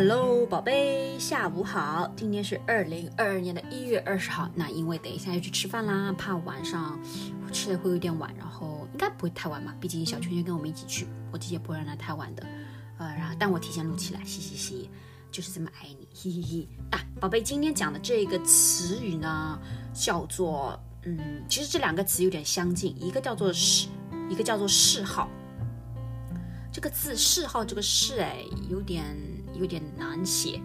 Hello，宝贝，下午好。今天是二零二二年的一月二十号。那因为等一下要去吃饭啦，怕晚上吃的会有点晚，然后应该不会太晚嘛。毕竟小圈圈跟我们一起去，我姐姐不会让他太晚的。呃，然后但我提前录起来，嘻嘻嘻，就是这么爱你，嘿嘿嘿。啊，宝贝，今天讲的这个词语呢，叫做嗯，其实这两个词有点相近，一个叫做嗜，一个叫做嗜好。这个字嗜好这个嗜哎，有点。有点难写，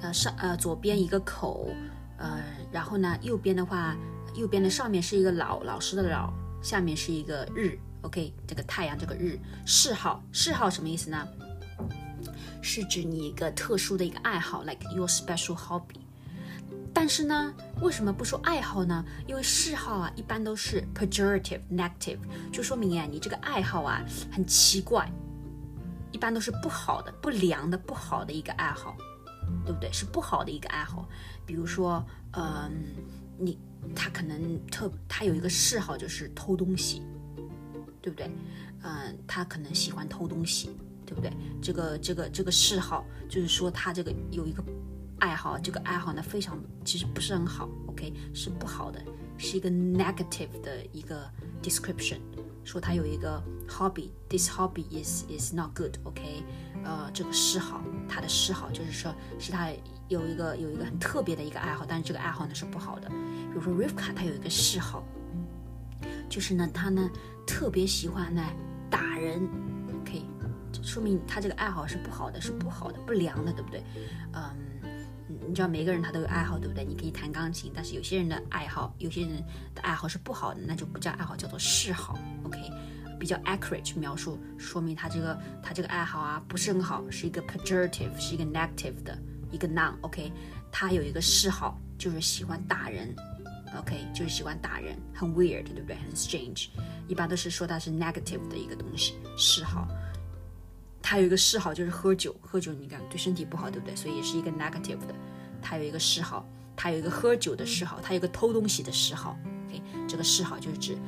呃上呃左边一个口，呃然后呢右边的话，右边的上面是一个老老师的老，下面是一个日，OK 这个太阳这个日嗜好嗜好什么意思呢？是指你一个特殊的一个爱好，like your special hobby。但是呢，为什么不说爱好呢？因为嗜好啊一般都是 pejorative negative，就说明哎你这个爱好啊很奇怪。一般都是不好的、不良的、不好的一个爱好，对不对？是不好的一个爱好。比如说，嗯，你他可能特他有一个嗜好就是偷东西，对不对？嗯，他可能喜欢偷东西，对不对？这个这个这个嗜好就是说他这个有一个爱好，这个爱好呢非常其实不是很好，OK，是不好的，是一个 negative 的一个 description。说他有一个 hobby，this hobby is is not good，OK，呃，这个嗜好，他的嗜好就是说，是他有一个有一个很特别的一个爱好，但是这个爱好呢是不好的。比如说 Rivka，他有一个嗜好，就是呢，他呢特别喜欢呢打人，OK，说明他这个爱好是不好的，是不好的，不良的，对不对？嗯。你知道每个人他都有爱好，对不对？你可以弹钢琴，但是有些人的爱好，有些人的爱好是不好的，那就不叫爱好，叫做嗜好。OK，比较 accurate 去描述，说明他这个他这个爱好啊不是很好，是一个 pejorative，是一个 negative 的一个 noun。OK，他有一个嗜好，就是喜欢打人。OK，就是喜欢打人，很 weird，对不对？很 strange，一般都是说他是 negative 的一个东西，嗜好。他有一个嗜好就是喝酒，喝酒你看对身体不好，对不对？所以也是一个 negative 的。他有一个嗜好，他有一个喝酒的嗜好，他有个偷东西的嗜好。OK，这个嗜好就是指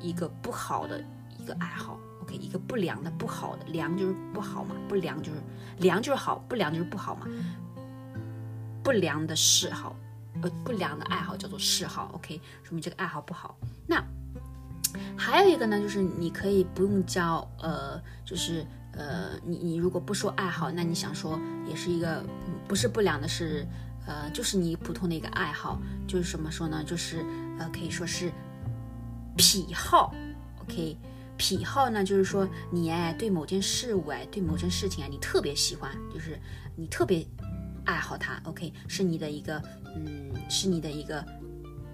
一个不好的一个爱好。OK，一个不良的、不好的，良就是不好嘛，不良就是良就是好，不良就是不好嘛。不良的嗜好，呃，不良的爱好叫做嗜好。OK，说明这个爱好不好。那还有一个呢，就是你可以不用叫呃，就是。呃，你你如果不说爱好，那你想说也是一个不是不良的，是呃，就是你普通的一个爱好，就是什么说呢？就是呃，可以说是癖好，OK？癖好呢，就是说你哎对某件事物哎对某件事情啊，你特别喜欢，就是你特别爱好它，OK？是你的一个嗯，是你的一个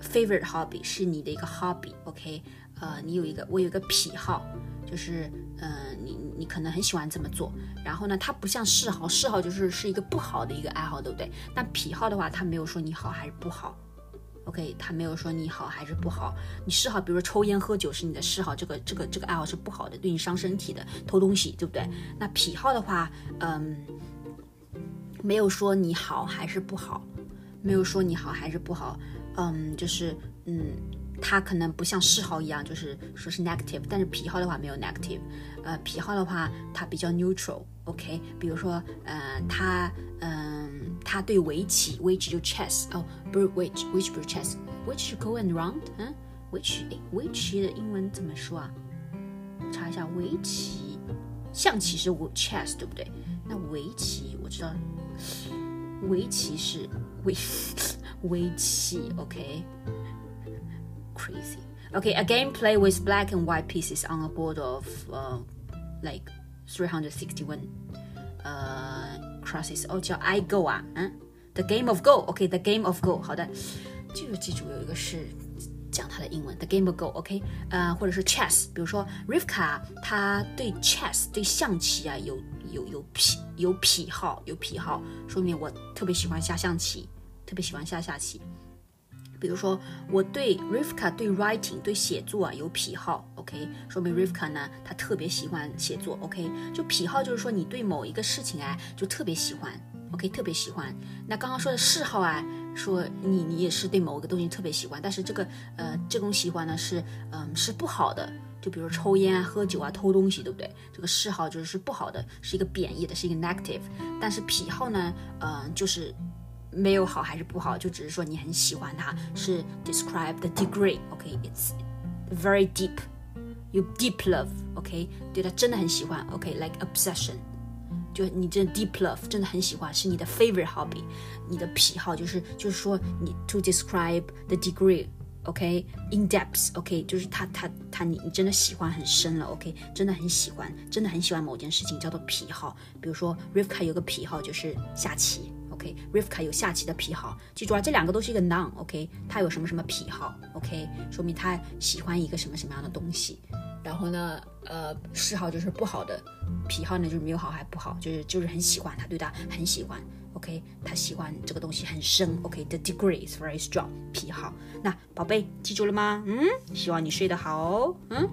favorite hobby，是你的一个 hobby，OK？呃，你有一个我有一个癖好。就是，嗯，你你可能很喜欢这么做，然后呢，它不像嗜好，嗜好就是是一个不好的一个爱好，对不对？但癖好的话，它没有说你好还是不好，OK，它没有说你好还是不好。你嗜好，比如说抽烟喝酒是你的嗜好，这个这个这个爱好是不好的，对你伤身体的，偷东西，对不对？那癖好的话，嗯，没有说你好还是不好，没有说你好还是不好，嗯，就是嗯。它可能不像嗜好一样，就是说是 negative，但是癖好的话没有 negative，呃，癖好的话它比较 neutral，OK，比如说，呃，他，嗯，他对围棋，围棋就 chess，哦，不是 which，which 不是 chess，which go and round，嗯，which，哎，围棋的英文怎么说啊？查一下，围棋，象棋是 chess，对不对？那围棋我知道，围棋是围，围棋，OK。crazy. Okay, a game played with black and white pieces on a board of uh, like 361 uh, crosses. 哦，叫 I Go 啊，嗯，The Game of Go. OK, The Game of Go. 好的，这个记住有一个是讲它的英文，The Game of Go。OK，呃，或者是 Chess，比如说 Rivka，他对 Chess 对象棋啊有有有癖有癖好有癖好，说明我特别喜欢下象棋，特别喜欢下下棋。 比如说，我对 Rivka 对 writing 对写作啊有癖好，OK，说明 Rivka 呢，他特别喜欢写作，OK，就癖好就是说你对某一个事情啊就特别喜欢，OK，特别喜欢。那刚刚说的嗜好啊，说你你也是对某一个东西特别喜欢，但是这个呃这种喜欢呢是嗯是不好的，就比如抽烟啊、喝酒啊、偷东西，对不对？这个嗜好就是不好的，是一个贬义的，是一个 negative。但是癖好呢，嗯，就是没有好还是不好，就只是说你很喜欢它，是 describe the degree。OK，it's very deep。You deep love，OK，对他真的很喜欢，OK，like obsession，就你真 deep love，真的很喜欢，是你的 favorite hobby，你的癖好就是就是说你 to describe the degree，OK，in depth，OK，就是他他他你你真的喜欢很深了，OK，真的很喜欢，真的很喜欢某件事情叫做癖好，比如说 Rivka 有个癖好就是下棋。OK，Rivka 有下棋的癖好，记住啊，这两个都是一个 noun，OK，他有什么什么癖好，OK，说明他喜欢一个什么什么样的东西。然后呢，呃，嗜好就是不好的，癖好呢就是没有好还不好，就是就是很喜欢他，对他很喜欢，OK，他喜欢这个东西很深，OK，the degree is very strong，癖好。那宝贝记住了吗？嗯，希望你睡得好哦。嗯，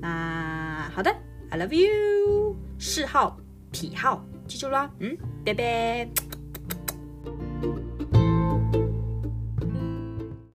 那好的，I love you，嗜好癖好记住了，嗯，拜拜。